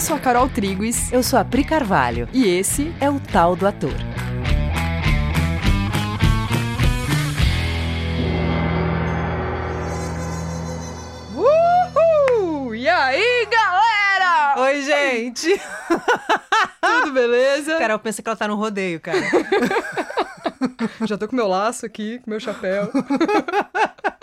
Eu sou a Carol Triguis. Eu sou a Pri Carvalho. E esse é o Tal do Ator. Uhul! E aí, galera? Oi, gente! Tudo beleza? Carol pensa que ela tá no rodeio, cara. Já tô com meu laço aqui, com meu chapéu.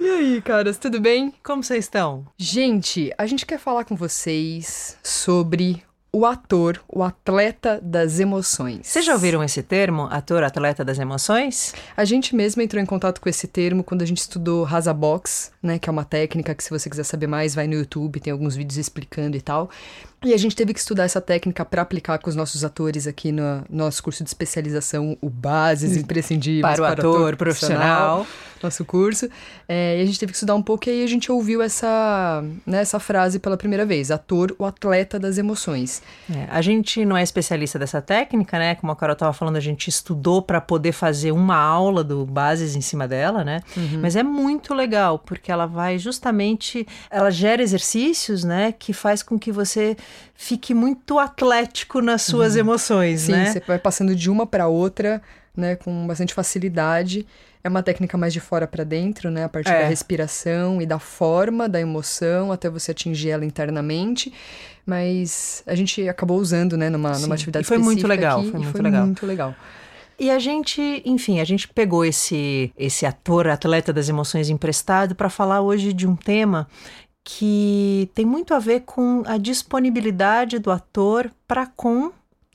E aí, caras, tudo bem? Como vocês estão? Gente, a gente quer falar com vocês sobre o ator, o atleta das emoções. Vocês já ouviram esse termo, ator, atleta das emoções? A gente mesmo entrou em contato com esse termo quando a gente estudou Rasa Box, né, que é uma técnica que se você quiser saber mais, vai no YouTube, tem alguns vídeos explicando e tal. E a gente teve que estudar essa técnica para aplicar com os nossos atores aqui no nosso curso de especialização, o Bases Imprescindíveis para o para ator, ator profissional, nosso curso. É, e a gente teve que estudar um pouco e aí a gente ouviu essa, né, essa frase pela primeira vez: ator, o atleta das emoções. É, a gente não é especialista dessa técnica, né? Como a Carol estava falando, a gente estudou para poder fazer uma aula do Bases em cima dela, né? Uhum. Mas é muito legal porque ela vai justamente, ela gera exercícios, né, que faz com que você fique muito atlético nas suas uhum. emoções, Sim, né? Sim, você vai passando de uma para outra, né, com bastante facilidade. É uma técnica mais de fora para dentro, né, a partir é. da respiração e da forma da emoção até você atingir ela internamente. Mas a gente acabou usando, né, numa, numa atividade e foi muito legal, aqui, foi muito foi legal. muito legal. E a gente, enfim, a gente pegou esse esse ator, atleta das emoções emprestado para falar hoje de um tema que tem muito a ver com a disponibilidade do ator para com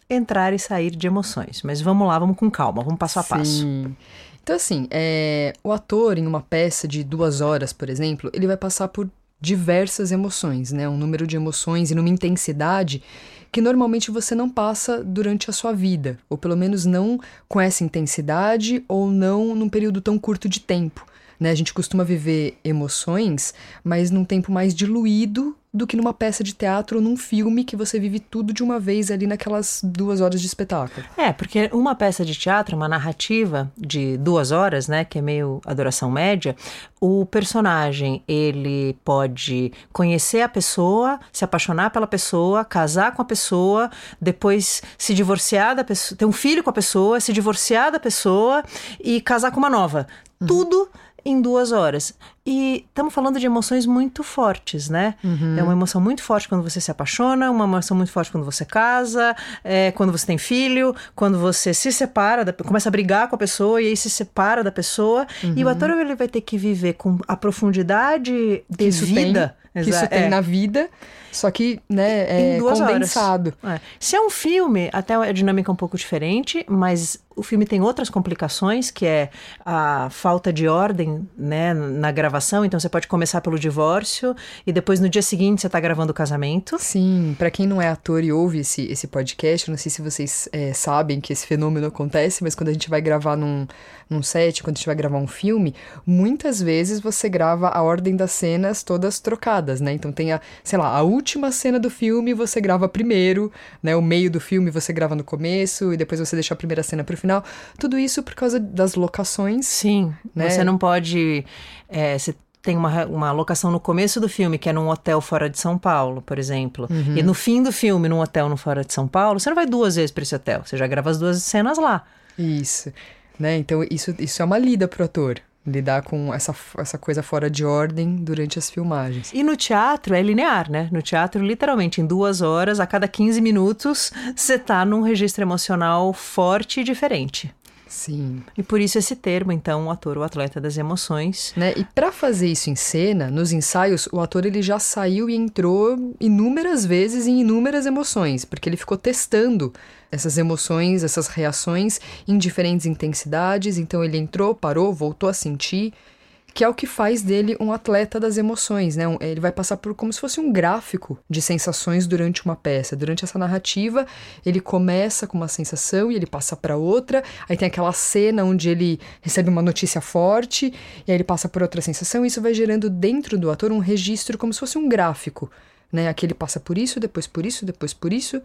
entrar e sair de emoções. Mas vamos lá, vamos com calma, vamos passo a passo. Sim. Então, assim, é, o ator em uma peça de duas horas, por exemplo, ele vai passar por diversas emoções, né? Um número de emoções e numa intensidade que normalmente você não passa durante a sua vida, ou pelo menos não com essa intensidade ou não num período tão curto de tempo. Né? A gente costuma viver emoções, mas num tempo mais diluído do que numa peça de teatro ou num filme que você vive tudo de uma vez ali naquelas duas horas de espetáculo. É, porque uma peça de teatro, uma narrativa de duas horas, né, que é meio adoração média, o personagem ele pode conhecer a pessoa, se apaixonar pela pessoa, casar com a pessoa, depois se divorciar da pessoa, ter um filho com a pessoa, se divorciar da pessoa e casar com uma nova. Uhum. Tudo em duas horas. E estamos falando de emoções muito fortes, né? Uhum. É uma emoção muito forte quando você se apaixona, uma emoção muito forte quando você casa, é, quando você tem filho, quando você se separa, da, começa a brigar com a pessoa e aí se separa da pessoa. Uhum. E o ator ele vai ter que viver com a profundidade de isso vida. Tem, que isso tem é. na vida só que, né, é condensado. É. Se é um filme, até a dinâmica é um pouco diferente, mas o filme tem outras complicações, que é a falta de ordem, né, na gravação. Então você pode começar pelo divórcio e depois no dia seguinte você está gravando o casamento. Sim, para quem não é ator e ouve esse, esse podcast, não sei se vocês é, sabem que esse fenômeno acontece, mas quando a gente vai gravar num, num set, quando a gente vai gravar um filme, muitas vezes você grava a ordem das cenas todas trocadas, né? Então tem a, sei lá, a última cena do filme você grava primeiro, né? O meio do filme você grava no começo e depois você deixa a primeira cena pro final. Tudo isso por causa das locações. Sim, né? você não pode. É, você tem uma, uma locação no começo do filme, que é num hotel fora de São Paulo, por exemplo. Uhum. E no fim do filme, num hotel no fora de São Paulo, você não vai duas vezes para esse hotel. Você já grava as duas cenas lá. Isso. Né? Então, isso, isso é uma lida pro ator lidar com essa, essa coisa fora de ordem durante as filmagens. E no teatro é linear, né? No teatro, literalmente, em duas horas, a cada 15 minutos, você tá num registro emocional forte e diferente. Sim. E por isso esse termo, então, o ator, o atleta das emoções. Né? E para fazer isso em cena, nos ensaios, o ator ele já saiu e entrou inúmeras vezes em inúmeras emoções, porque ele ficou testando essas emoções, essas reações em diferentes intensidades. Então ele entrou, parou, voltou a sentir que é o que faz dele um atleta das emoções, né? Ele vai passar por como se fosse um gráfico de sensações durante uma peça. Durante essa narrativa, ele começa com uma sensação e ele passa para outra. Aí tem aquela cena onde ele recebe uma notícia forte e aí ele passa por outra sensação. E isso vai gerando dentro do ator um registro como se fosse um gráfico, né? Aqui ele passa por isso, depois por isso, depois por isso.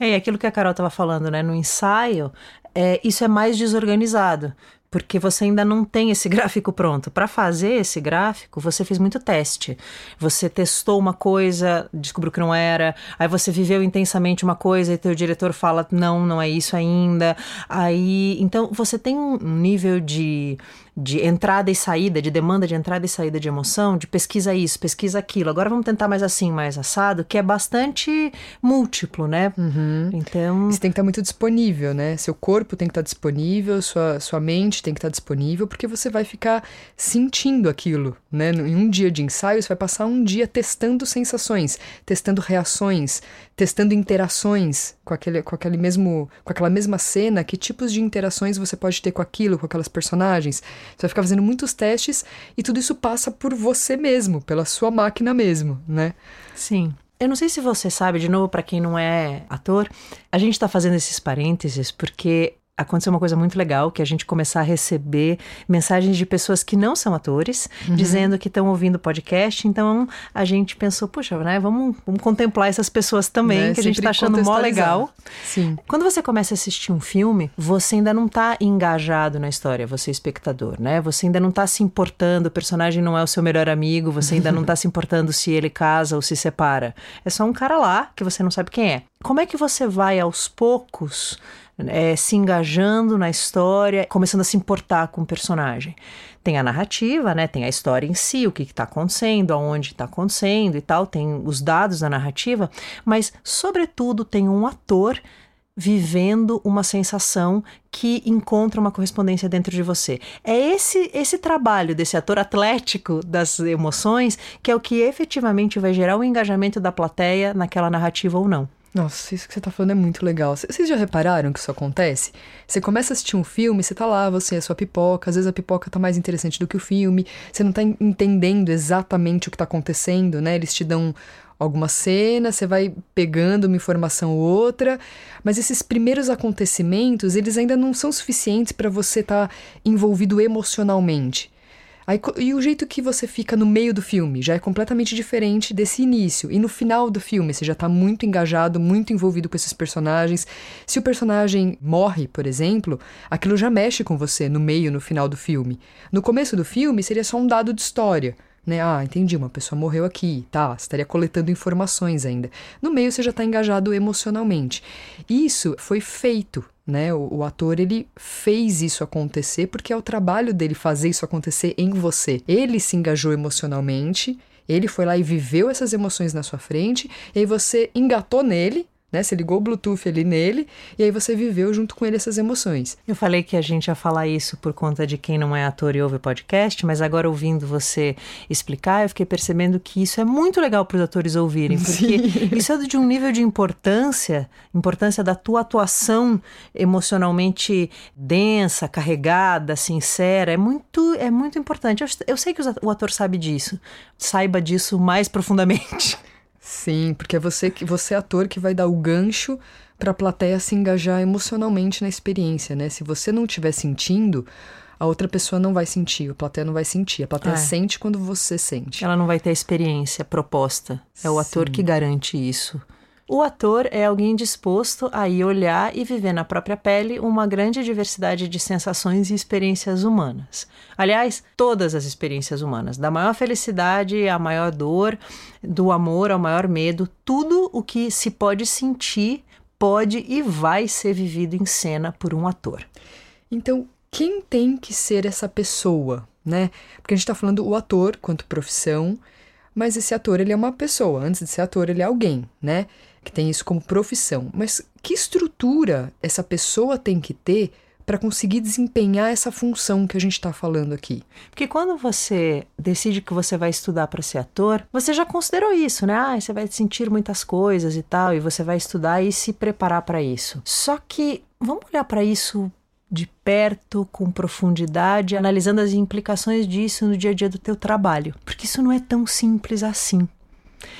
É, e aquilo que a Carol estava falando, né? No ensaio, é, isso é mais desorganizado porque você ainda não tem esse gráfico pronto. Para fazer esse gráfico, você fez muito teste. Você testou uma coisa, descobriu que não era, aí você viveu intensamente uma coisa e teu diretor fala: "Não, não é isso ainda". Aí, então você tem um nível de de entrada e saída, de demanda de entrada e saída de emoção, de pesquisa isso, pesquisa aquilo. Agora vamos tentar mais assim, mais assado, que é bastante múltiplo, né? Uhum. Então. Isso tem que estar muito disponível, né? Seu corpo tem que estar disponível, sua, sua mente tem que estar disponível, porque você vai ficar sentindo aquilo, né? Em um dia de ensaio, você vai passar um dia testando sensações, testando reações, testando interações com aquele, com aquele mesmo, com aquela mesma cena, que tipos de interações você pode ter com aquilo, com aquelas personagens. Você vai ficar fazendo muitos testes e tudo isso passa por você mesmo, pela sua máquina mesmo, né? Sim. Eu não sei se você sabe, de novo, para quem não é ator, a gente está fazendo esses parênteses porque aconteceu uma coisa muito legal, que é a gente começar a receber mensagens de pessoas que não são atores, uhum. dizendo que estão ouvindo o podcast. Então a gente pensou, puxa, né, vamos, vamos contemplar essas pessoas também, né? que a gente está achando mó legal. Sim. Quando você começa a assistir um filme, você ainda não está engajado na história, você é espectador, né? Você ainda não está se importando, o personagem não é o seu melhor amigo, você ainda não está se importando se ele casa ou se separa. É só um cara lá que você não sabe quem é. Como é que você vai aos poucos é, se engajando na história, começando a se importar com o personagem. Tem a narrativa, né? Tem a história em si, o que está acontecendo, aonde está acontecendo e tal, tem os dados da narrativa, mas, sobretudo, tem um ator vivendo uma sensação que encontra uma correspondência dentro de você. É esse esse trabalho desse ator atlético das emoções que é o que efetivamente vai gerar o engajamento da plateia naquela narrativa ou não. Nossa, isso que você tá falando é muito legal. Vocês já repararam que isso acontece? Você começa a assistir um filme, você tá lá, você a sua pipoca, às vezes a pipoca tá mais interessante do que o filme, você não tá entendendo exatamente o que tá acontecendo, né? Eles te dão alguma cena, você vai pegando uma informação ou outra, mas esses primeiros acontecimentos, eles ainda não são suficientes para você estar tá envolvido emocionalmente. Aí, e o jeito que você fica no meio do filme já é completamente diferente desse início. E no final do filme, você já tá muito engajado, muito envolvido com esses personagens. Se o personagem morre, por exemplo, aquilo já mexe com você no meio, no final do filme. No começo do filme, seria só um dado de história. Né? Ah, entendi, uma pessoa morreu aqui, tá? Você estaria coletando informações ainda. No meio você já está engajado emocionalmente. Isso foi feito né? O, o, ator ele fez isso acontecer porque é o trabalho dele fazer isso acontecer em você. Ele se engajou emocionalmente, ele foi lá e viveu essas emoções na sua frente, e aí você engatou nele né? Você ligou o Bluetooth ali nele e aí você viveu junto com ele essas emoções. Eu falei que a gente ia falar isso por conta de quem não é ator e ouve podcast, mas agora ouvindo você explicar, eu fiquei percebendo que isso é muito legal para os atores ouvirem, porque Sim. isso é de um nível de importância, importância da tua atuação emocionalmente densa, carregada, sincera, é muito é muito importante. Eu, eu sei que o ator sabe disso, saiba disso mais profundamente. Sim, porque é você que você é ator que vai dar o gancho para a plateia se engajar emocionalmente na experiência, né? Se você não estiver sentindo, a outra pessoa não vai sentir, a plateia não vai sentir. A plateia é. sente quando você sente. Ela não vai ter a experiência proposta. É o Sim. ator que garante isso. O ator é alguém disposto a ir olhar e viver na própria pele uma grande diversidade de sensações e experiências humanas. Aliás, todas as experiências humanas, da maior felicidade à maior dor, do amor ao maior medo, tudo o que se pode sentir pode e vai ser vivido em cena por um ator. Então, quem tem que ser essa pessoa, né? Porque a gente está falando o ator quanto profissão, mas esse ator ele é uma pessoa. Antes de ser ator, ele é alguém, né? Que tem isso como profissão. Mas que estrutura essa pessoa tem que ter para conseguir desempenhar essa função que a gente está falando aqui. Porque quando você decide que você vai estudar para ser ator, você já considerou isso, né? Ah, você vai sentir muitas coisas e tal, e você vai estudar e se preparar para isso. Só que vamos olhar para isso de perto, com profundidade, analisando as implicações disso no dia a dia do teu trabalho, porque isso não é tão simples assim.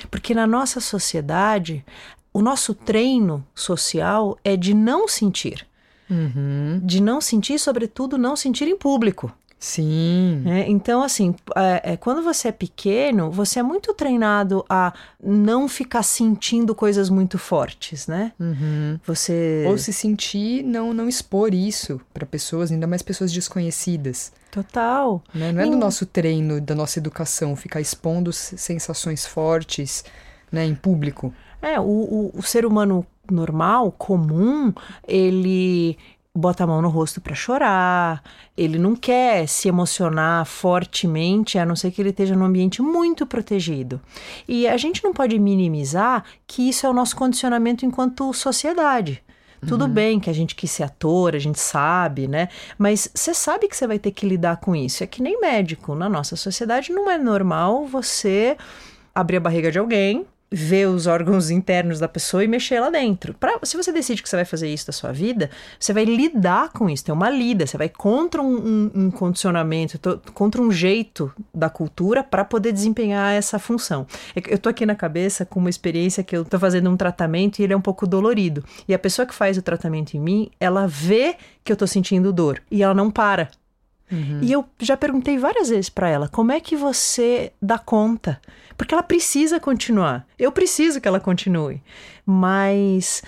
Porque na nossa sociedade, o nosso treino social é de não sentir. Uhum. De não sentir, sobretudo, não sentir em público. Sim. É, então, assim, é, é, quando você é pequeno, você é muito treinado a não ficar sentindo coisas muito fortes, né? Uhum. Você. Ou se sentir, não, não expor isso para pessoas, ainda mais pessoas desconhecidas. Total. Né? Não é do nosso treino, da nossa educação, ficar expondo sensações fortes né, em público. É, o, o, o ser humano normal, comum, ele bota a mão no rosto para chorar, ele não quer se emocionar fortemente, a não ser que ele esteja num ambiente muito protegido. E a gente não pode minimizar que isso é o nosso condicionamento enquanto sociedade. Tudo uhum. bem que a gente quis ser ator, a gente sabe, né? Mas você sabe que você vai ter que lidar com isso. É que nem médico. Na nossa sociedade não é normal você abrir a barriga de alguém, ver os órgãos internos da pessoa e mexer lá dentro. Pra, se você decide que você vai fazer isso da sua vida, você vai lidar com isso, tem uma lida, você vai contra um, um, um condicionamento, contra um jeito da cultura para poder desempenhar essa função. É eu tô aqui na cabeça com uma experiência que eu tô fazendo um tratamento e ele é um pouco dolorido. E a pessoa que faz o tratamento em mim, ela vê que eu tô sentindo dor e ela não para. Uhum. E eu já perguntei várias vezes para ela: como é que você dá conta? Porque ela precisa continuar. Eu preciso que ela continue. Mas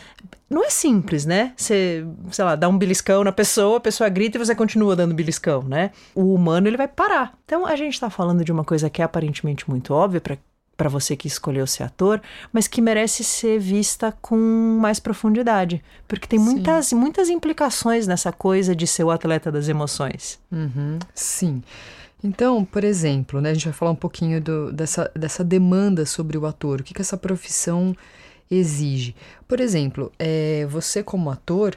não é simples, né? Você, sei lá, dá um beliscão na pessoa, a pessoa grita e você continua dando beliscão, né? O humano ele vai parar. Então a gente está falando de uma coisa que é aparentemente muito óbvia para para você que escolheu ser ator, mas que merece ser vista com mais profundidade, porque tem muitas, muitas implicações nessa coisa de ser o atleta das emoções. Uhum, sim. Então, por exemplo, né, a gente vai falar um pouquinho do, dessa, dessa demanda sobre o ator, o que, que essa profissão exige. Por exemplo, é, você como ator,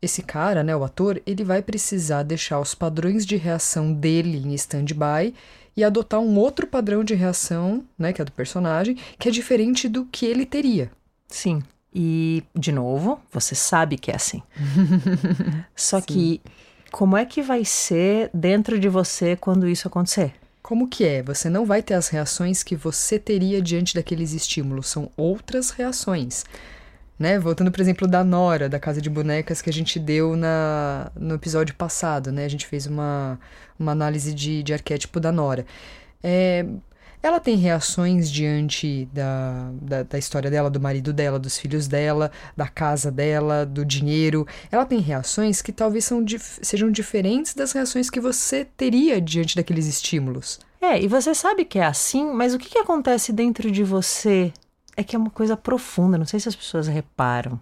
esse cara, né, o ator, ele vai precisar deixar os padrões de reação dele em stand-by e adotar um outro padrão de reação, né, que é do personagem, que é diferente do que ele teria. Sim. E, de novo, você sabe que é assim. Só Sim. que como é que vai ser dentro de você quando isso acontecer? Como que é? Você não vai ter as reações que você teria diante daqueles estímulos, são outras reações. Né? Voltando, por exemplo, da Nora, da Casa de Bonecas, que a gente deu na, no episódio passado, né? A gente fez uma, uma análise de, de arquétipo da Nora. É, ela tem reações diante da, da, da, história dela, do marido dela, dos filhos dela, da casa dela, do dinheiro. Ela tem reações que talvez são, sejam diferentes das reações que você teria diante daqueles estímulos. É, e você sabe que é assim, mas o que, que acontece dentro de você é que é uma coisa profunda, não sei se as pessoas reparam.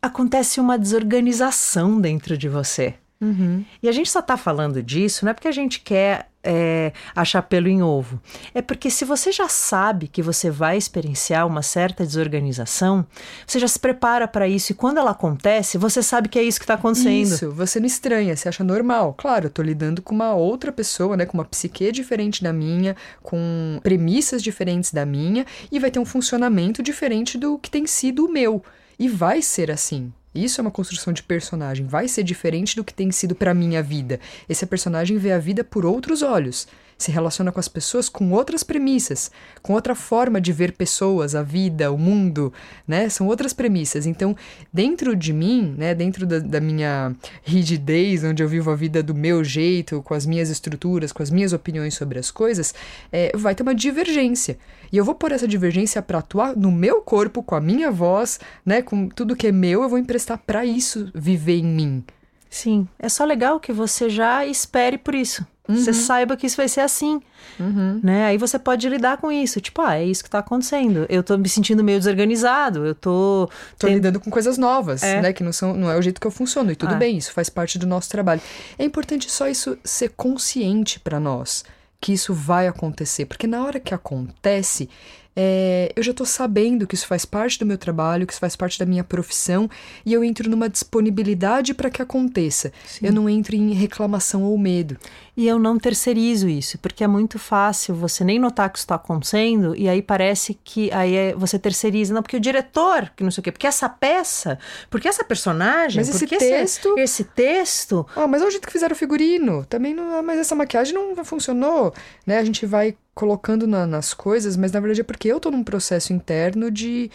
Acontece uma desorganização dentro de você. Uhum. E a gente só está falando disso não é porque a gente quer é, achar pelo em ovo. É porque se você já sabe que você vai experienciar uma certa desorganização, você já se prepara para isso e quando ela acontece, você sabe que é isso que está acontecendo. Isso, você não estranha, você acha normal. Claro, eu estou lidando com uma outra pessoa, né, com uma psique diferente da minha, com premissas diferentes da minha e vai ter um funcionamento diferente do que tem sido o meu. E vai ser assim. Isso é uma construção de personagem. Vai ser diferente do que tem sido para minha vida. Esse personagem vê a vida por outros olhos se relaciona com as pessoas com outras premissas, com outra forma de ver pessoas, a vida, o mundo, né? São outras premissas. Então, dentro de mim, né, dentro da, da minha rigidez, onde eu vivo a vida do meu jeito, com as minhas estruturas, com as minhas opiniões sobre as coisas, é, vai ter uma divergência. E eu vou pôr essa divergência para atuar no meu corpo, com a minha voz, né, com tudo que é meu, eu vou emprestar para isso viver em mim. Sim, é só legal que você já espere por isso. Uhum. Você saiba que isso vai ser assim. Uhum. Né? Aí você pode lidar com isso. Tipo, ah, é isso que tá acontecendo. Eu tô me sentindo meio desorganizado. Eu tô. Tô lidando com coisas novas, é. né? Que não, são, não é o jeito que eu funciono. E tudo ah. bem, isso faz parte do nosso trabalho. É importante só isso ser consciente para nós que isso vai acontecer. Porque na hora que acontece, é, eu já estou sabendo que isso faz parte do meu trabalho, que isso faz parte da minha profissão, e eu entro numa disponibilidade para que aconteça. Sim. Eu não entro em reclamação ou medo. E eu não terceirizo isso, porque é muito fácil você nem notar que isso está acontecendo, e aí parece que aí é, você terceiriza. Não, porque o diretor, que não sei o quê, porque essa peça, porque essa personagem, mas esse texto. Esse, esse texto. Oh, mas é o jeito que fizeram o figurino. Também não. Mas essa maquiagem não funcionou. Né? A gente vai colocando na, nas coisas, mas na verdade é porque eu estou num processo interno de,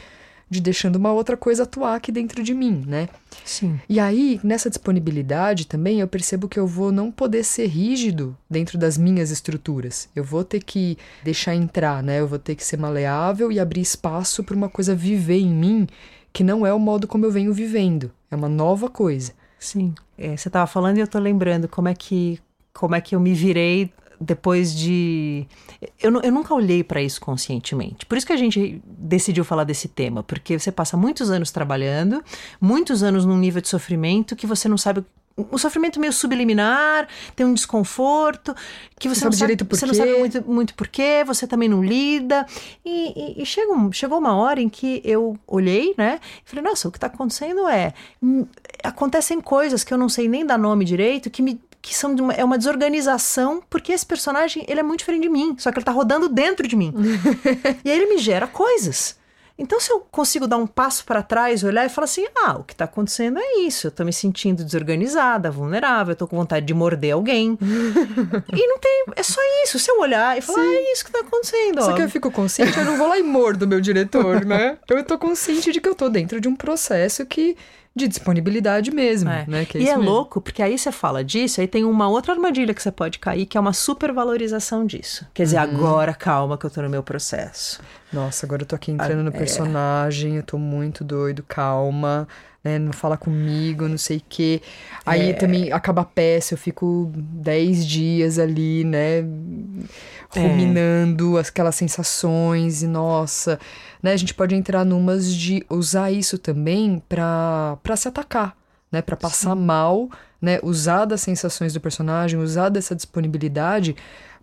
de deixando uma outra coisa atuar aqui dentro de mim, né? Sim. E aí, nessa disponibilidade também, eu percebo que eu vou não poder ser rígido dentro das minhas estruturas. Eu vou ter que deixar entrar, né? Eu vou ter que ser maleável e abrir espaço para uma coisa viver em mim que não é o modo como eu venho vivendo. É uma nova coisa. Sim. É, você estava falando e eu estou lembrando como é que como é que eu me virei depois de. Eu, eu nunca olhei para isso conscientemente. Por isso que a gente decidiu falar desse tema, porque você passa muitos anos trabalhando, muitos anos num nível de sofrimento que você não sabe um sofrimento meio subliminar, tem um desconforto, que você, você não sabe, direito por você não sabe muito, muito porquê, você também não lida. E, e, e chega um, chegou uma hora em que eu olhei, né? E falei, nossa, o que está acontecendo é. Hum, acontecem coisas que eu não sei nem dar nome direito, que me que são uma, é uma desorganização, porque esse personagem ele é muito diferente de mim, só que ele tá rodando dentro de mim. e aí ele me gera coisas. Então, se eu consigo dar um passo para trás, olhar e falar assim: ah, o que está acontecendo é isso, eu estou me sentindo desorganizada, vulnerável, eu estou com vontade de morder alguém. e não tem. É só isso. Se eu olhar e falar, ah, é isso que está acontecendo. Só ó. que eu fico consciente, eu não vou lá e mordo meu diretor, né? Eu estou consciente de que eu estou dentro de um processo que de disponibilidade mesmo, é. né? É e é mesmo. louco, porque aí você fala disso, aí tem uma outra armadilha que você pode cair, que é uma supervalorização disso. Quer dizer, uhum. agora calma que eu tô no meu processo. Nossa, agora eu tô aqui entrando ah, no é. personagem, é. eu tô muito doido, calma. Né, não fala comigo, não sei o quê. Aí é... também acaba a peça, eu fico 10 dias ali, né? Ruminando é. aquelas sensações e nossa né? A gente pode entrar numas de usar isso também para se atacar, né? Para passar Sim. mal, né? Usar das sensações do personagem, usar dessa disponibilidade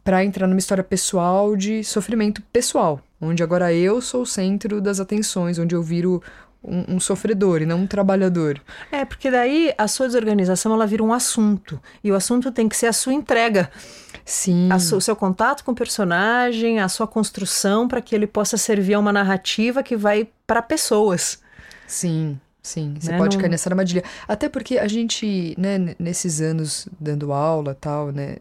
para entrar numa história pessoal de sofrimento pessoal, onde agora eu sou o centro das atenções, onde eu viro um, um, sofredor e não um trabalhador. É, porque daí a sua desorganização ela vira um assunto. E o assunto tem que ser a sua entrega. Sim. o seu contato com o personagem, a sua construção para que ele possa servir a uma narrativa que vai para pessoas. Sim. Sim, você né? pode não... cair nessa armadilha. Até porque a gente, né, nesses anos dando aula tal, né,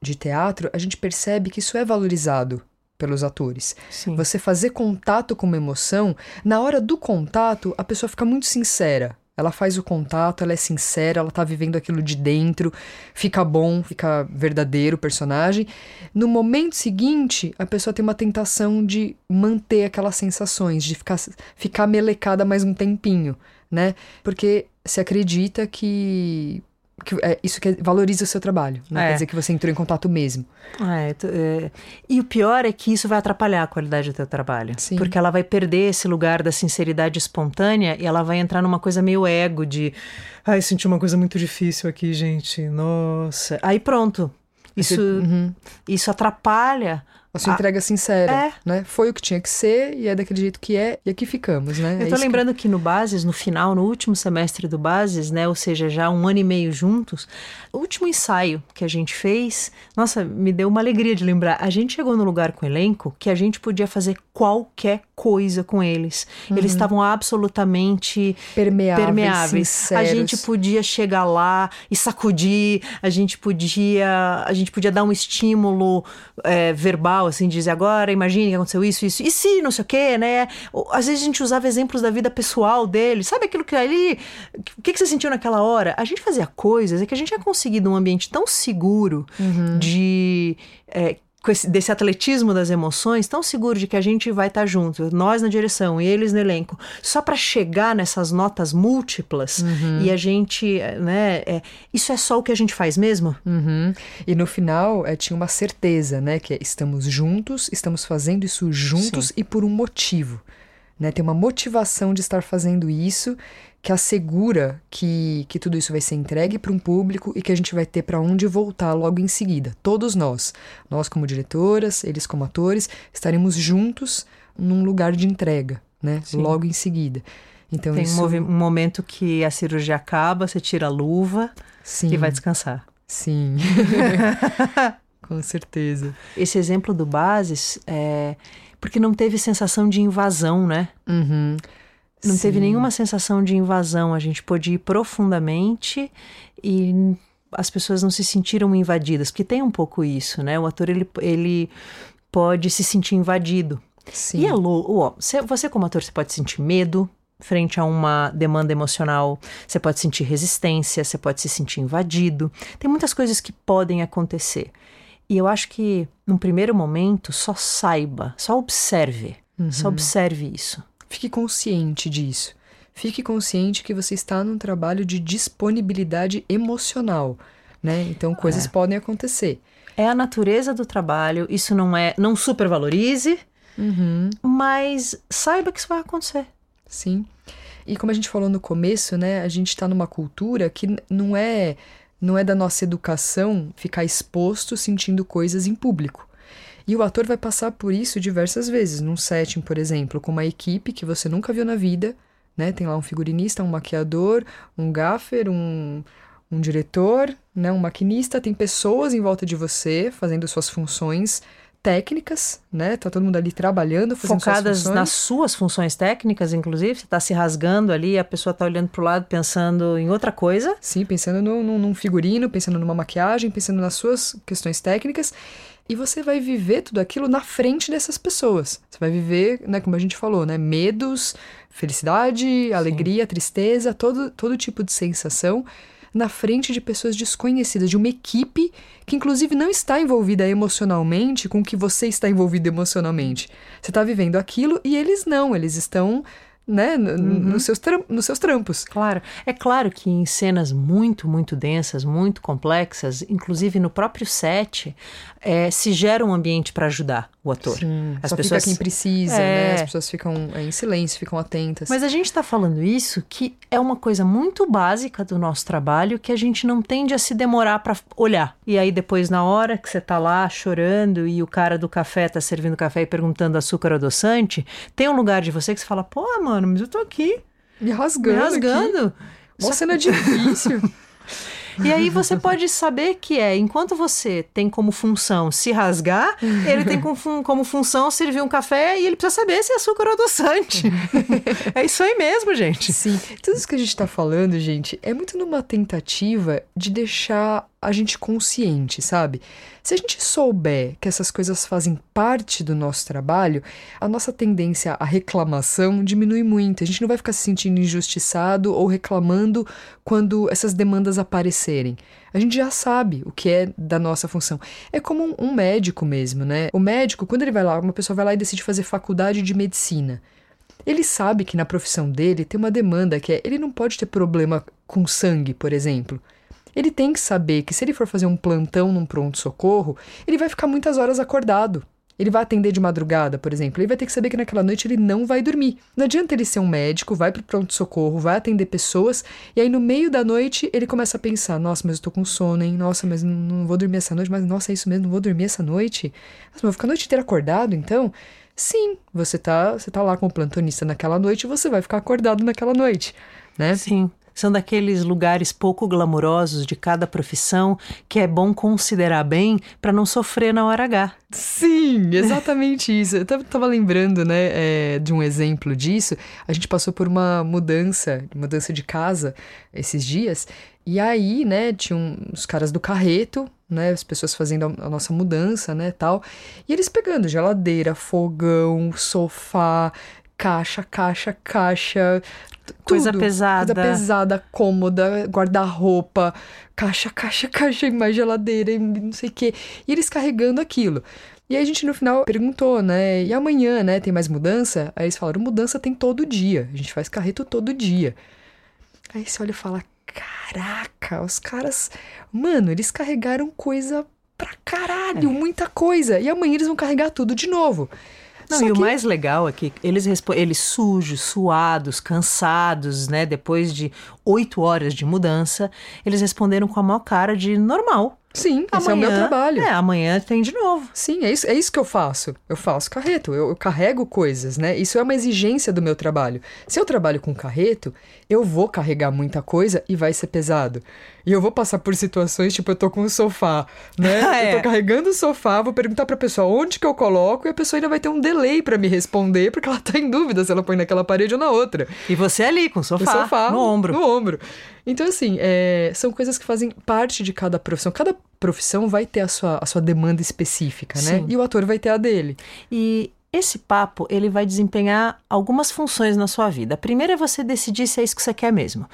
de teatro, a gente percebe que isso é valorizado pelos atores. Sim. Você fazer contato com uma emoção, na hora do contato, a pessoa fica muito sincera. Ela faz o contato, ela é sincera, ela tá vivendo aquilo de dentro, fica bom, fica verdadeiro o personagem. No momento seguinte, a pessoa tem uma tentação de manter aquelas sensações, de ficar, ficar melecada mais um tempinho, né? Porque se acredita que que, é, isso que valoriza o seu trabalho. Não é. quer dizer que você entrou em contato mesmo. É, é, e o pior é que isso vai atrapalhar a qualidade do teu trabalho. Sim. Porque ela vai perder esse lugar da sinceridade espontânea e ela vai entrar numa coisa meio ego de ai, senti uma coisa muito difícil aqui, gente. Nossa. Aí pronto. Isso, uhum. isso atrapalha a sua ah, entrega sincera, é. né? Foi o que tinha que ser e é daquele jeito que é e aqui ficamos, né? Eu é tô lembrando que... que... no Bases, no final, no último semestre do Bases, né? Ou seja, já um ano e meio juntos, o último ensaio que a gente fez, nossa, me deu uma alegria de lembrar. A gente chegou no lugar com o elenco que a gente podia fazer qualquer coisa com eles. Uhum. Eles estavam absolutamente permeáveis. permeáveis. A gente podia chegar lá e sacudir, a gente podia, a gente podia dar um estímulo é, verbal assim, dizer agora, imagine que aconteceu isso, isso, e se, não sei o quê, né? Às vezes a gente usava exemplos da vida pessoal dele, sabe aquilo que ali, o que, que você sentiu naquela hora? A gente fazia coisas, é que a gente tinha conseguido um ambiente tão seguro uhum. de. É, esse, desse atletismo das emoções, tão seguro de que a gente vai estar tá junto, nós na direção e eles no elenco, só para chegar nessas notas múltiplas uhum. e a gente, né, é, isso é só o que a gente faz mesmo? Uhum. E no final é, tinha uma certeza, né, que é, estamos juntos, estamos fazendo isso juntos Sim. e por um motivo. Né, tem uma motivação de estar fazendo isso que assegura que, que tudo isso vai ser entregue para um público e que a gente vai ter para onde voltar logo em seguida. Todos nós, nós como diretoras, eles como atores, estaremos juntos num lugar de entrega, né? Sim. Logo em seguida. Então tem isso... um, momento que a cirurgia acaba, você tira a luva Sim. e vai descansar. Sim. Com certeza. Esse exemplo do Bases é porque não teve sensação de invasão, né? Uhum. Não Sim. teve nenhuma sensação de invasão. A gente pôde ir profundamente e as pessoas não se sentiram invadidas, porque tem um pouco isso, né? O ator ele, ele pode se sentir invadido Sim. E é louco. você, como ator, você pode sentir medo frente a uma demanda emocional, você pode sentir resistência, você pode se sentir invadido. Tem muitas coisas que podem acontecer. E eu acho que, num primeiro momento, só saiba, só observe. Só observe isso. Fique consciente disso. Fique consciente que você está num trabalho de disponibilidade emocional, né? Então coisas podem acontecer. É a natureza do trabalho, isso não é. Não supervalorize, mas saiba que isso vai acontecer. Sim. E como a gente falou no começo, né, a gente está numa cultura que não é não é da nossa educação ficar exposto sentindo coisas em público. E o ator vai passar por isso diversas vezes, num setting, por exemplo, com uma equipe que você nunca viu na vida, né? Tem lá um figurinista, um maquiador, um gaffer, um, um diretor, né? um maquinista, tem pessoas em volta de você fazendo suas funções técnicas, né? Tá todo mundo ali trabalhando, fazendo Focadas suas nas suas funções técnicas, inclusive, você está se rasgando ali, a pessoa está olhando para o lado pensando em outra coisa. Sim, pensando no, num, num figurino, pensando numa maquiagem, pensando nas suas questões técnicas. E você vai viver tudo aquilo na frente dessas pessoas. Você vai viver, né, como a gente falou, né, medos, felicidade, alegria, tristeza, todo, todo tipo de sensação na frente de pessoas desconhecidas, de uma equipe que inclusive não está envolvida emocionalmente com o que você está envolvido emocionalmente. Você está vivendo aquilo e eles não, eles estão, né, n- nos, seus nos seus trampos. Claro, é claro que em cenas muito, muito densas, muito complexas, inclusive no próprio set, é, se gera um ambiente para ajudar o ator. Sim, As só pessoas- fica quem precisa, É. né? As pessoas ficam é, em silêncio, ficam atentas. Mas a gente está falando isso que é uma coisa muito básica do nosso trabalho que a gente não tende a se demorar para olhar. E aí depois na hora que você tá lá chorando e o cara do café tá servindo café e perguntando açúcar adoçante, tem um lugar de você que você fala: "Pô, mano, mas eu tô aqui, me rasgando. me aqui. rasgando". Uma cena difícil. E aí você pode saber que é, enquanto você tem como função se rasgar, ele tem como, como função servir um café e ele precisa saber se é açúcar ou adoçante. é isso aí mesmo, gente. Sim, tudo isso que a gente tá falando, gente, é muito numa tentativa de deixar a gente consciente, sabe? Se a gente souber que essas coisas fazem parte do nosso trabalho, a nossa tendência à reclamação diminui muito. A gente não vai ficar se sentindo injustiçado ou reclamando quando essas demandas aparecerem. A gente já sabe o que é da nossa função. É como um, médico mesmo, né? O médico, quando ele vai lá, uma pessoa vai lá e decide fazer faculdade de medicina. Ele sabe que na profissão dele tem uma demanda que é ele não pode ter problema com sangue, por exemplo. Ele tem que saber que se ele for fazer um plantão num pronto-socorro, ele vai ficar muitas horas acordado. Ele vai atender de madrugada, por exemplo. Ele vai ter que saber que naquela noite ele não vai dormir. Não adianta ele ser um médico, vai pro pronto-socorro, vai atender pessoas, e aí no meio da noite ele começa a pensar: nossa, mas eu tô com sono, hein? Nossa, mas não- vou dormir essa noite, mas nossa, é isso mesmo, não vou dormir essa noite. Nossa, mas eu vou ficar a noite inteira acordado, então? Sim, você tá, você tá lá com o plantonista naquela noite e você vai ficar acordado naquela noite, né? Sim. São daqueles lugares pouco glamurosos de cada profissão que é bom considerar bem para não sofrer na hora H. Sim, exatamente isso. Eu tava, tava lembrando, né, é, de um exemplo disso. A gente passou por uma mudança, mudança de casa esses dias. E aí, né, tinha os caras do carreto, né, as pessoas fazendo a, a nossa mudança, né, tal. E eles pegando geladeira, fogão, sofá, caixa, caixa, caixa. Coisa tudo. pesada. Coisa pesada, cômoda, guarda-roupa, caixa, caixa, caixa, e mais geladeira, e não sei o quê. E eles carregando aquilo. E aí a gente no final perguntou, né? E amanhã, né? Tem mais mudança? Aí eles falaram: mudança tem todo dia. A gente faz carreto todo dia. Aí você olha e fala: caraca, os caras. Mano, eles carregaram coisa pra caralho, muita coisa. E amanhã eles vão carregar tudo de novo. Não, Só e o que- mais legal é que eles, eles sujos, suados, cansados, né? Depois de oito horas de mudança, eles responderam com a maior cara de normal. Sim, esse é o meu trabalho. É, amanhã tem de novo. Sim, é isso, é isso que eu faço. Eu faço carreto, eu, eu carrego coisas, né? Isso é uma exigência do meu trabalho. Se eu trabalho com carreto, eu vou carregar muita coisa e vai ser pesado. E eu vou passar por situações, tipo, eu tô com um sofá, né? É. Eu tô carregando o sofá, vou perguntar pra pessoa onde que eu coloco e a pessoa ainda vai ter um delay pra me responder, porque ela tá em dúvida se ela põe naquela parede ou na outra. E você ali com o sofá, No sofá, no ombro. No ombro. Então, assim, é, são coisas que fazem parte de cada profissão. Cada profissão vai ter a sua, a sua demanda específica, né? Sim. E o ator vai ter a dele. E esse papo ele vai desempenhar algumas funções na sua vida. A primeira é você decidir se é isso que você quer mesmo.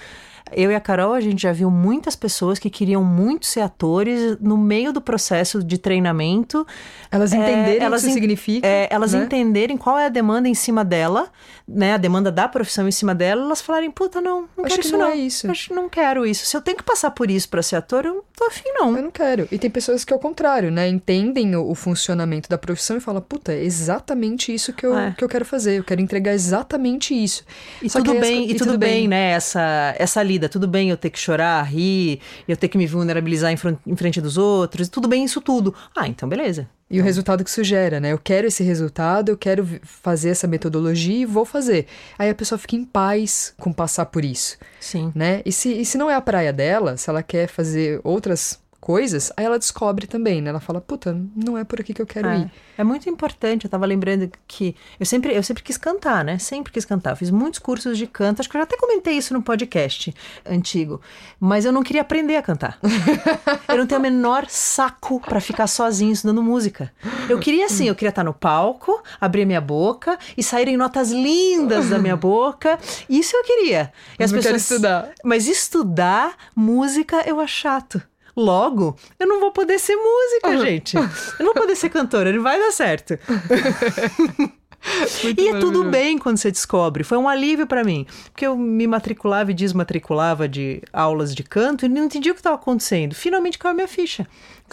Eu e a Carol, a gente já viu muitas pessoas que queriam muito ser atores no meio do processo de treinamento. Elas entenderem é, elas o que significa. É, elas né? entenderem qual é a demanda em cima dela, né? A demanda da profissão em cima dela, elas falarem, puta, não, não Acho quero que isso não não. é isso. Acho que não quero isso. Se eu tenho que passar por isso para ser ator, eu não tô afim, não. Eu não quero. E tem pessoas que, ao contrário, né? Entendem o, o funcionamento da profissão e falam, puta, é exatamente isso que eu, É. que eu quero fazer. Eu quero entregar exatamente isso. E Só tudo aí as bem, co- e, tudo, bem, né? Essa, essa lida, tudo bem eu ter que chorar, rir, eu ter que me vulnerabilizar em, fron- em frente dos outros, tudo bem isso tudo. Ah, então beleza. E o resultado que isso gera, né? Eu quero esse resultado, eu quero fazer essa metodologia e vou fazer. Aí a pessoa fica em paz com passar por isso, Sim. né? E se, e se não é a praia dela, se ela quer fazer outras coisas, aí ela descobre também, né? Ela fala, puta, não é por aqui que eu quero ir. É, é muito importante. Eu tava lembrando que eu sempre, eu sempre quis cantar, né? Sempre quis cantar. Eu fiz muitos cursos de canto. Acho que eu já até comentei isso no podcast antigo. Mas eu não queria aprender a cantar. eu não tenho o menor saco pra ficar sozinho estudando música. Eu queria assim, eu queria estar no palco, abrir minha boca e saírem notas lindas da minha boca. Isso eu queria. E Mas não quero estudar. Mas estudar música eu acho chato. Logo, eu não vou poder ser música, gente. Eu não vou poder ser cantora, não vai dar certo. Muito E é tudo bem quando você descobre. Foi um alívio pra mim. Porque eu me matriculava e desmatriculava de aulas de canto e não entendia o que estava acontecendo. Finalmente caiu a minha ficha.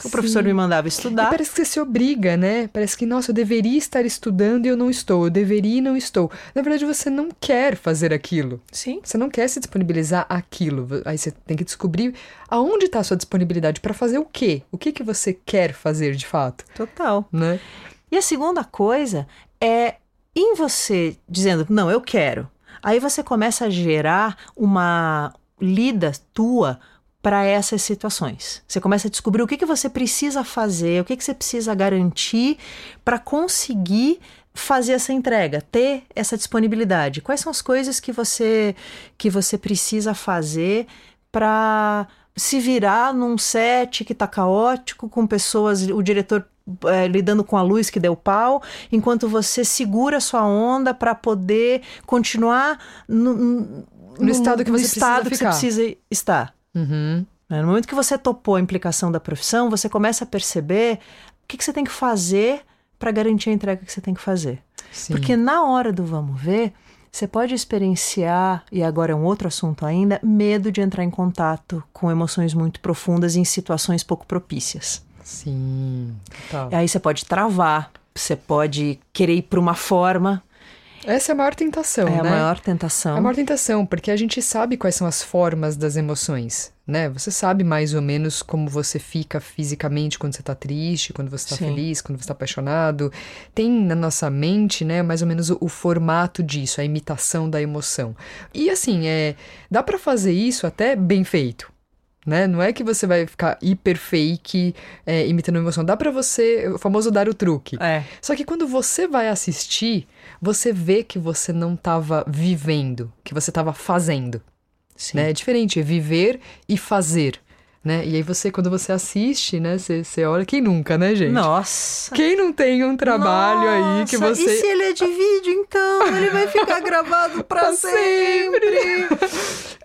O professor Sim. me mandava E estudar. parece que você se obriga, né? Parece que, nossa, eu deveria estar estudando e eu não estou. Eu deveria e não estou. Na verdade, você não quer fazer aquilo. Sim. Você não quer se disponibilizar aquilo. Aí você tem que descobrir aonde está a sua disponibilidade para fazer o quê? O que que você quer fazer de fato, Total. né? E a segunda coisa é em você dizendo, não, eu quero. Aí você começa a gerar uma lida tua para essas situações. Você começa a descobrir o que, que você precisa fazer, o que, que você precisa garantir para conseguir fazer essa entrega, ter essa disponibilidade. Quais são as coisas que você que você precisa fazer para se virar num set que tá caótico, com pessoas, o diretor é, lidando com a luz que deu pau, enquanto você segura a sua onda para poder continuar no, No estado que no você precisa estado que ficar. você precisa estar. Uhum. né? No momento que você topou a implicação da profissão, você começa a perceber o que, que você tem que fazer para garantir a entrega que você tem que fazer. Sim. Porque na hora do vamos ver, você pode experienciar, e agora é um outro assunto ainda, medo de entrar em contato com emoções muito profundas em situações pouco propícias. Sim. Total. E aí você pode travar, você pode querer ir para uma forma, Essa é a maior tentação, é né? a maior É tentação. a maior tentação, porque a gente sabe quais são as formas das emoções, né? Você sabe mais ou menos como você fica fisicamente quando você tá triste, quando você tá Sim. feliz, quando você tá apaixonado. Tem na nossa mente, né, mais ou menos o, o formato disso, a imitação da emoção. E assim, é, dá pra fazer isso até bem feito. Né? Não é que você vai ficar hiper fake é, imitando a emoção. Dá pra você, o famoso dar o truque. É, Só que quando você vai assistir, você vê que você não estava vivendo, que você estava fazendo. sim. Né? É diferente, é viver e fazer. Né? E aí você, quando você assiste, né? Você, você olha. Quem nunca, né, gente? Nossa. Quem não tem um trabalho aí que Nossa, você. E se ele é de vídeo, então? Ele vai ficar gravado pra sempre.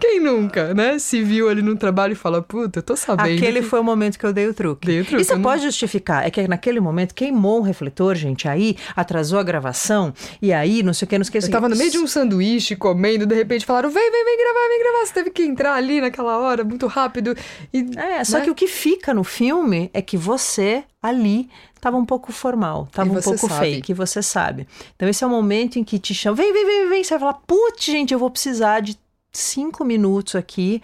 Quem nunca, né? Se viu ali num trabalho e fala, puta, eu tô sabendo. Aquele que- foi o momento que eu dei o truque. Dei o truque, não- pode justificar. É que naquele momento queimou um refletor, gente. Aí atrasou a gravação. E aí, não sei o que, não o que. Eu tava no meio de um sanduíche comendo, de repente falaram: vem, vem, vem gravar, vem gravar. Você teve que entrar ali naquela hora, muito rápido. E, É, só né? que o que fica no filme é que você ali tava um pouco formal, tava E um pouco sabe. fake, você sabe. Então esse é o momento em que te chamam, vem, vem, vem, vem. Você vai falar, putz, gente, eu vou precisar de cinco minutos aqui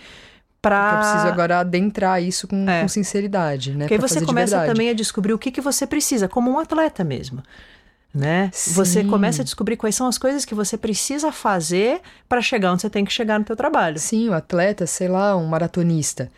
pra. Eu preciso agora adentrar isso com, É. com sinceridade, né? Porque aí você começa também a descobrir o que, que você precisa, como um atleta mesmo. Né? Você começa a descobrir quais são as coisas que você precisa fazer para chegar onde você tem que chegar no teu trabalho. Sim, o atleta, sei lá, um maratonista.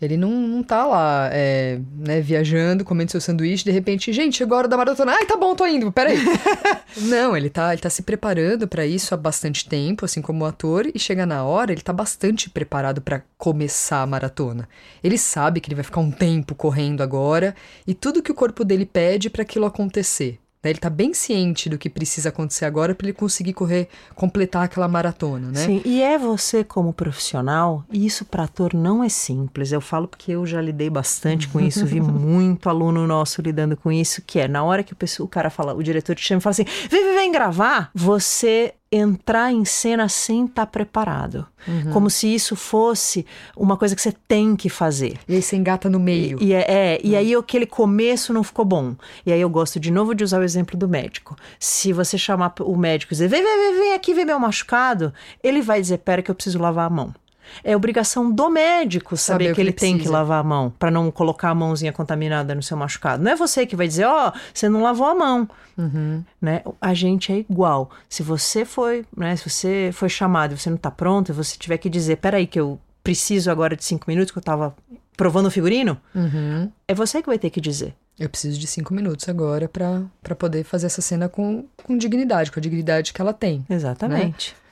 Ele não, não tá lá, é, né, viajando, comendo seu sanduíche, de repente, gente, chegou a hora da maratona. Ai, tá bom, tô indo, peraí. não, ele tá, ele tá se preparando pra isso há bastante tempo, assim como o ator, e chega na hora, ele tá bastante preparado pra começar a maratona. Ele sabe que ele vai ficar um tempo correndo agora, e tudo que o corpo dele pede pra aquilo acontecer. Né? Ele tá bem ciente do que precisa acontecer agora para ele conseguir correr, completar aquela maratona, né? Sim, e é você como profissional, e isso para ator não é simples. Eu falo porque eu já lidei bastante com isso, vi muito aluno nosso lidando com isso, que é na hora que o, pessoa, o cara fala, o diretor te chama e fala assim: vem, vem, vem gravar, você entrar em cena sem estar tá preparado. Uhum. Como se isso fosse uma coisa que você tem que fazer. E aí você engata no meio. E, e é, é, e uhum. aí aquele começo não ficou bom. E aí eu gosto de novo de usar o exemplo do médico. Se você chamar o médico e dizer, vem, vem, vem, vem aqui ver meu machucado, ele vai dizer, pera que eu preciso lavar a mão. É obrigação do médico saber, saber que, ele, tem que lavar a mão para não colocar a mãozinha contaminada no seu machucado. Não é você que vai dizer, ó, oh, você não lavou a mão. Uhum. Né? A gente é igual. Se você foi, né, se você foi chamado e você não está pronto, e você tiver que dizer, peraí que eu preciso agora de cinco minutos que eu estava provando o figurino, uhum. é você que vai ter que dizer. Eu preciso de cinco minutos agora para poder fazer essa cena com, com dignidade, com a dignidade que ela tem. Exatamente. Né?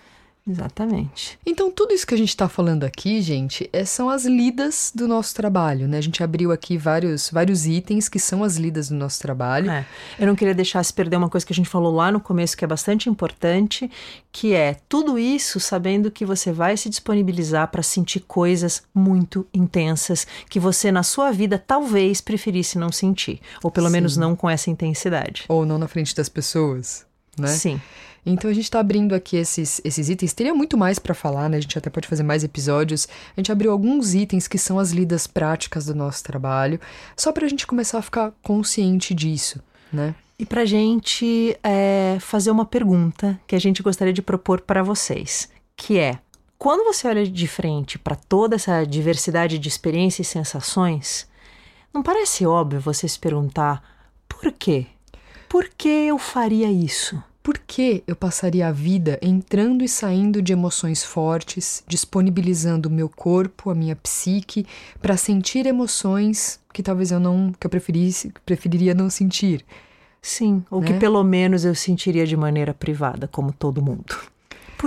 Exatamente. Então, tudo isso que a gente está falando aqui, gente, é, são as lidas do nosso trabalho, né? A gente abriu aqui vários, vários itens que são as lidas do nosso trabalho. É. Eu não queria deixar se perder uma coisa que a gente falou lá no começo, que é bastante importante, que é tudo isso sabendo que você vai se disponibilizar para sentir coisas muito intensas que você, na sua vida, talvez preferisse não sentir. Ou pelo Sim. menos não com essa intensidade. Ou não na frente das pessoas, né? Sim. Então a gente está abrindo aqui esses, esses itens. Teria muito mais para falar, né? A gente até pode fazer mais episódios. A gente abriu alguns itens que são as lidas práticas do nosso trabalho, só para a gente começar a ficar consciente disso, né? E para a gente é, fazer uma pergunta que a gente gostaria de propor para vocês, que é: quando você olha de frente para toda essa diversidade de experiências e sensações, não parece óbvio você se perguntar por quê? Por que eu faria isso? Por que eu passaria a vida entrando e saindo de emoções fortes, disponibilizando o meu corpo, a minha psique, para sentir emoções que talvez eu não, que eu preferisse, preferiria não sentir? Sim, ou né? que pelo menos eu sentiria de maneira privada, como todo mundo.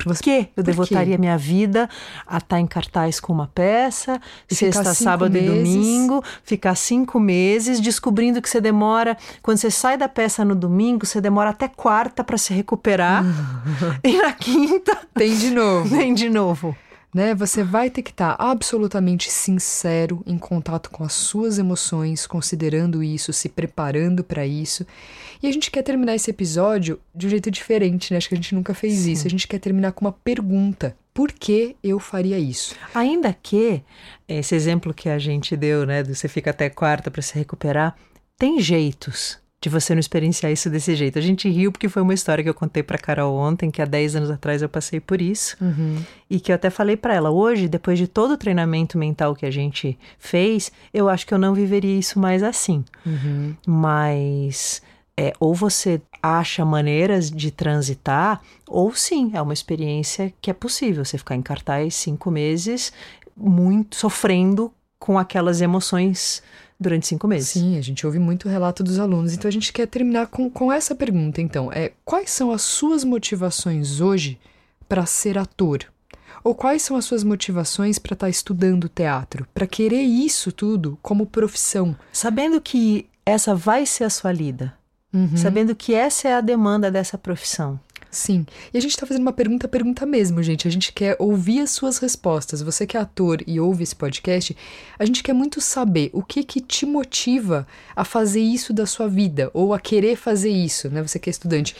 Por que eu devotaria minha vida a estar tá em cartaz com uma peça, e sexta, sábado meses. e domingo, ficar cinco meses, descobrindo que você demora, quando você sai da peça no domingo, você demora até quarta para se recuperar, e na quinta. Tem de novo. Tem de novo né? Você vai ter que estar tá absolutamente sincero em contato com as suas emoções, considerando isso, se preparando para isso. E a gente quer terminar esse episódio de um jeito diferente, né? Acho que a gente nunca fez Sim. isso. A gente quer terminar com uma pergunta. Por que eu faria isso? Ainda que esse exemplo que a gente deu, né, você fica até quarta para se recuperar, tem jeitos de você não experienciar isso desse jeito. A gente riu porque foi uma história que eu contei para Carol ontem, que há 10 anos atrás eu passei por isso. Uhum. E que eu até falei para ela, hoje, depois de todo o treinamento mental que a gente fez, eu acho que eu não viveria isso mais assim. Uhum. Mas é, ou você acha maneiras de transitar, ou sim, é uma experiência que é possível. Você ficar em cartaz cinco meses, muito sofrendo com aquelas emoções durante cinco meses. Sim, a gente ouve muito relato dos alunos. Então a gente quer terminar com, com essa pergunta, então. É, quais são as suas motivações hoje para ser ator? Ou quais são as suas motivações para estar tá estudando teatro? Para querer isso tudo como profissão? Sabendo que essa vai ser a sua lida. Uhum. Sabendo que essa é a demanda dessa profissão. Sim. E a gente está fazendo uma pergunta, pergunta mesmo, gente. A gente quer ouvir as suas respostas. Você que é ator e ouve esse podcast, a gente quer muito saber o que que te motiva a fazer isso da sua vida ou a querer fazer isso, né? Você que é estudante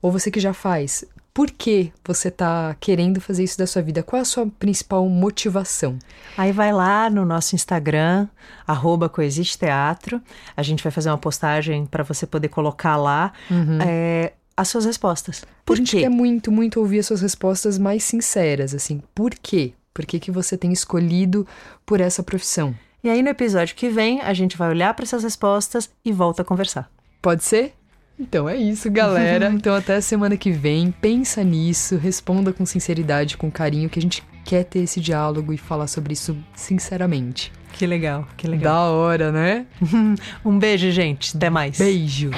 ou você que já faz. Por que você está querendo fazer isso da sua vida? Qual é a sua principal motivação? Aí vai lá no nosso Instagram, arroba Coexiste Teatro. A gente vai fazer uma postagem para você poder colocar lá. Uhum. É, as suas respostas. Por a gente quê? quer muito, muito ouvir as suas respostas mais sinceras, assim. Por quê? Por que, que você tem escolhido por essa profissão? E aí, no episódio que vem, a gente vai olhar para essas respostas e volta a conversar. Pode ser? Então é isso, galera. então até a semana que vem. Pensa nisso, responda com sinceridade, com carinho, que a gente quer ter esse diálogo e falar sobre isso sinceramente. Que legal, que legal. Da hora, né? um beijo, gente. Até mais. Beijo.